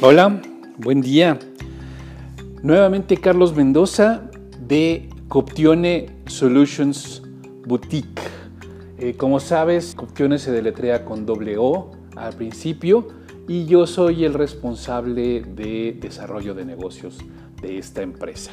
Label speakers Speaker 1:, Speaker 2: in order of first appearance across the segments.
Speaker 1: Hola, buen día. Nuevamente Carlos Mendoza de Coptione Solutions Boutique. Eh, como sabes, Coptione se deletrea con doble O al principio y yo soy el responsable de desarrollo de negocios de esta empresa.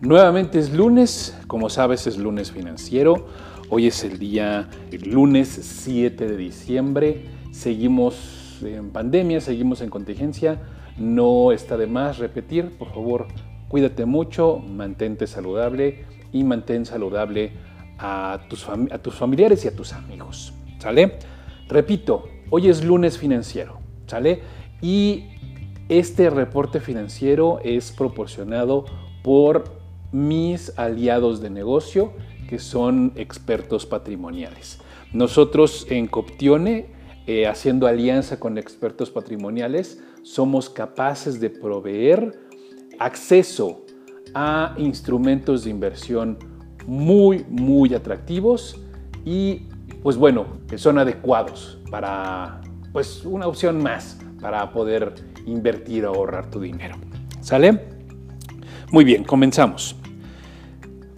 Speaker 1: Nuevamente es lunes, como sabes es lunes financiero. Hoy es el día, el lunes 7 de diciembre. Seguimos en pandemia, seguimos en contingencia, no está de más repetir, por favor, cuídate mucho, mantente saludable y mantén saludable a tus, a tus familiares y a tus amigos, ¿sale? Repito, hoy es lunes financiero, ¿sale? Y este reporte financiero es proporcionado por mis aliados de negocio que son expertos patrimoniales. Nosotros en Coptione eh, haciendo alianza con expertos patrimoniales, somos capaces de proveer acceso a instrumentos de inversión muy, muy atractivos y, pues bueno, que son adecuados para, pues, una opción más para poder invertir o ahorrar tu dinero. ¿Sale? Muy bien, comenzamos.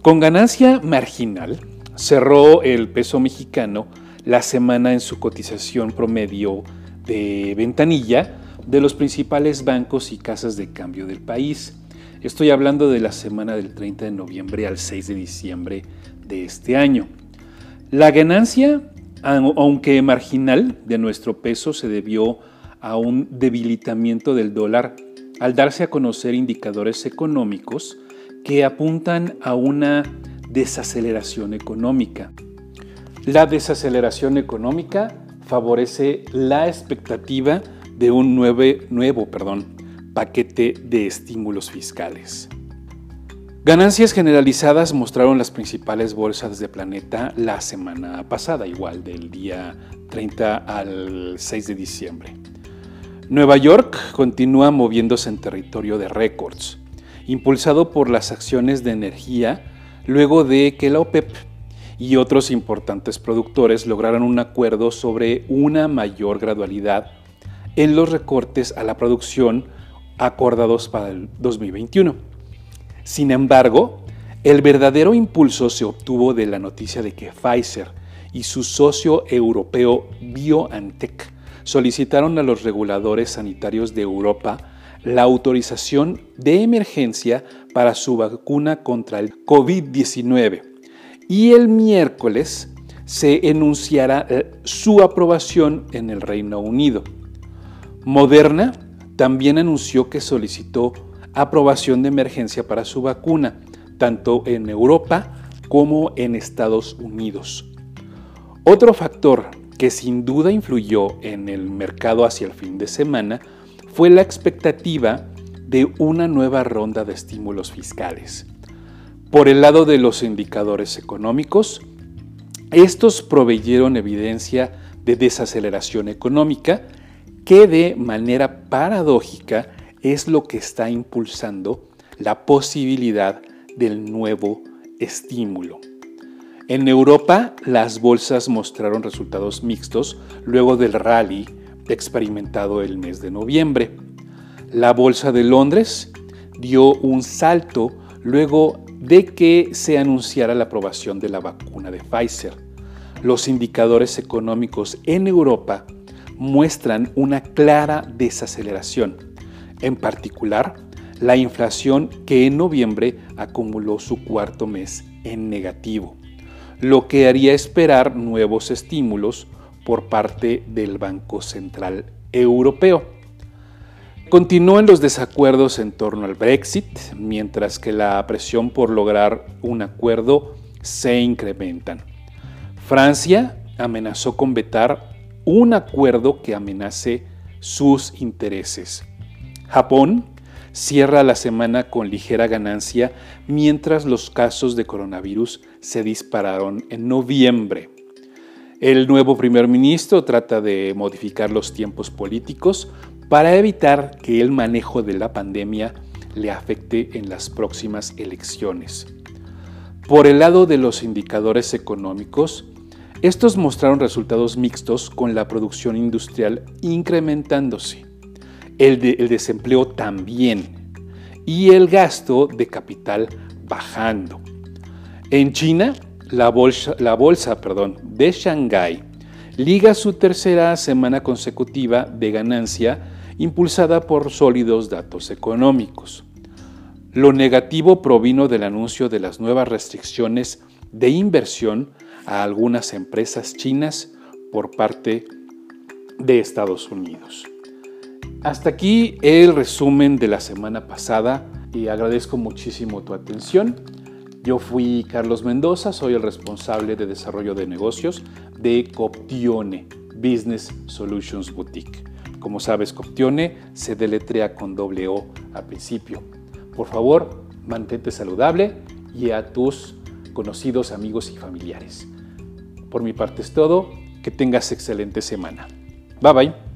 Speaker 1: Con ganancia marginal, cerró el peso mexicano la semana en su cotización promedio de ventanilla de los principales bancos y casas de cambio del país. Estoy hablando de la semana del 30 de noviembre al 6 de diciembre de este año. La ganancia, aunque marginal, de nuestro peso se debió a un debilitamiento del dólar al darse a conocer indicadores económicos que apuntan a una desaceleración económica. La desaceleración económica favorece la expectativa de un nuevo, paquete de estímulos fiscales. Ganancias generalizadas mostraron las principales bolsas de planeta la semana pasada, igual del día 30 al 6 de diciembre. Nueva York continúa moviéndose en territorio de récords, impulsado por las acciones de energía luego de que la OPEP y otros importantes productores lograron un acuerdo sobre una mayor gradualidad en los recortes a la producción acordados para el 2021. Sin embargo, el verdadero impulso se obtuvo de la noticia de que Pfizer y su socio europeo BioNTech solicitaron a los reguladores sanitarios de Europa la autorización de emergencia para su vacuna contra el COVID-19 y el miércoles se enunciará eh, su aprobación en el Reino Unido. Moderna también anunció que solicitó aprobación de emergencia para su vacuna, tanto en Europa como en Estados Unidos. Otro factor que sin duda influyó en el mercado hacia el fin de semana fue la expectativa de una nueva ronda de estímulos fiscales. Por el lado de los indicadores económicos, estos proveyeron evidencia de desaceleración económica que de manera paradójica es lo que está impulsando la posibilidad del nuevo estímulo. En Europa, las bolsas mostraron resultados mixtos luego del rally experimentado el mes de noviembre. La bolsa de Londres dio un salto luego de que se anunciara la aprobación de la vacuna de Pfizer. Los indicadores económicos en Europa muestran una clara desaceleración, en particular la inflación que en noviembre acumuló su cuarto mes en negativo, lo que haría esperar nuevos estímulos por parte del Banco Central Europeo. Continúan los desacuerdos en torno al Brexit, mientras que la presión por lograr un acuerdo se incrementan. Francia amenazó con vetar un acuerdo que amenace sus intereses. Japón cierra la semana con ligera ganancia mientras los casos de coronavirus se dispararon en noviembre. El nuevo primer ministro trata de modificar los tiempos políticos para evitar que el manejo de la pandemia le afecte en las próximas elecciones. Por el lado de los indicadores económicos, estos mostraron resultados mixtos con la producción industrial incrementándose. el, desempleo también y el gasto de capital bajando. En China, la bolsa, de Shanghái liga su tercera semana consecutiva de ganancia impulsada por sólidos datos económicos. Lo negativo provino del anuncio de las nuevas restricciones de inversión a algunas empresas chinas por parte de Estados Unidos. Hasta aquí el resumen de la semana pasada y agradezco muchísimo tu atención. Yo fui Carlos Mendoza, soy el responsable de desarrollo de negocios de Coptione Business Solutions Boutique. Como sabes, Coptione se deletrea con doble O al principio. Por favor, mantente saludable y a tus conocidos, amigos y familiares. Por mi parte es todo. Que tengas excelente semana. Bye bye.